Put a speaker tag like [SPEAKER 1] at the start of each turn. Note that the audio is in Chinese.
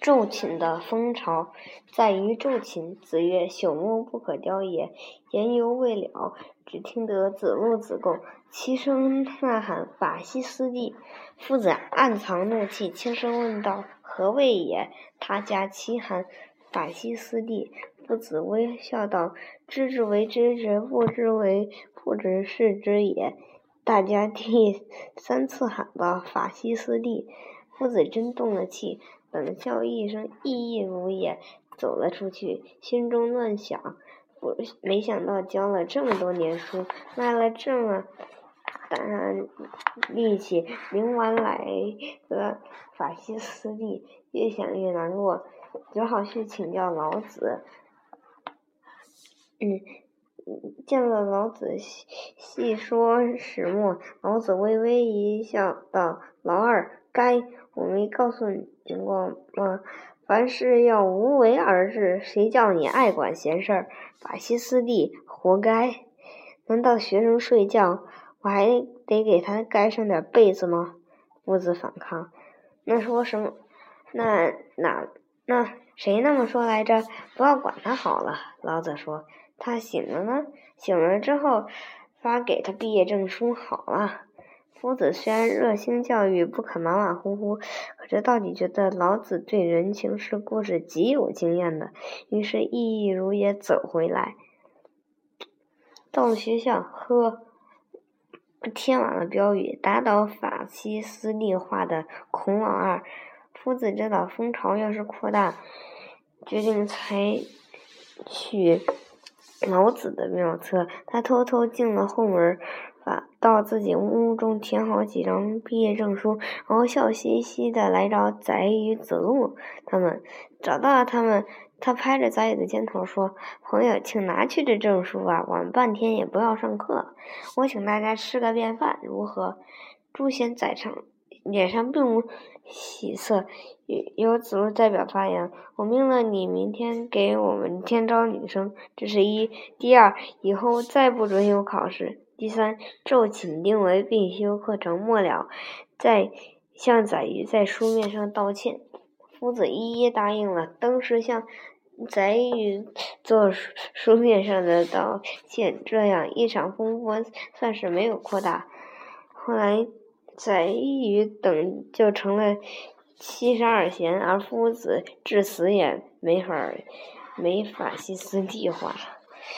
[SPEAKER 1] 昼寝的风潮，在于昼寝。子曰：“朽木不可雕也。”言犹未了，只听得子路、子贡齐声呐喊：“法西斯蒂！”夫子暗藏怒气，轻声问道：“何谓也？”他家齐喊：“法西斯蒂！”夫子微笑道：“知之为知之，不知为不知，是知也。”大家第三次喊道：“法西斯蒂！”夫子真动了气。冷笑一声，意亦如也，走了出去，心中乱想：不，没想到教了这么多年书，卖了这么大力气，明晚来个法西斯蒂，越想越难过，只好去请教老子。嗯，见了老子，细说始末。老子微微一笑，道：“老二，该我没告诉你。”过吗？凡事要无为而治，谁叫你爱管闲事儿？法西斯蒂，活该！难道学生睡觉，我还得给他盖上点被子吗？夫子反抗。那说什么？那哪？那谁那么说来着？不要管他好了。老子说。他醒了呢？醒了之后，发给他毕业证书好了。夫子虽然热心教育，不肯马马虎虎，可这到底觉得老子对人情世故是极有经验的，于是意亦如也走回来。到了学校，呵，贴满了标语，打倒法西斯蒂化的孔老二。夫子知道风潮要是扩大，决定采取老子的妙策。他偷偷进了后门。把到自己屋中填好几张毕业证书，然后笑嘻嘻的来找宰予、子路他们。找到了他们，他拍着宰予的肩头说：“朋友，请拿去这证书啊！晚半天也不要上课，我请大家吃个便饭，如何？”朱贤宰上，脸上并无喜色。由子路代表发言：“我命令你，明天给我们添招女生，这是一；第二，以后再不准有考试。”第三，昼寝定为必修课程，末了再向宰予在书面上道歉。夫子一一答应了，当时向宰予做书书面上的道歉。这样一场风波算是没有扩大。后来宰予等就成了七十二贤，而夫子至死也没法没法西斯计划。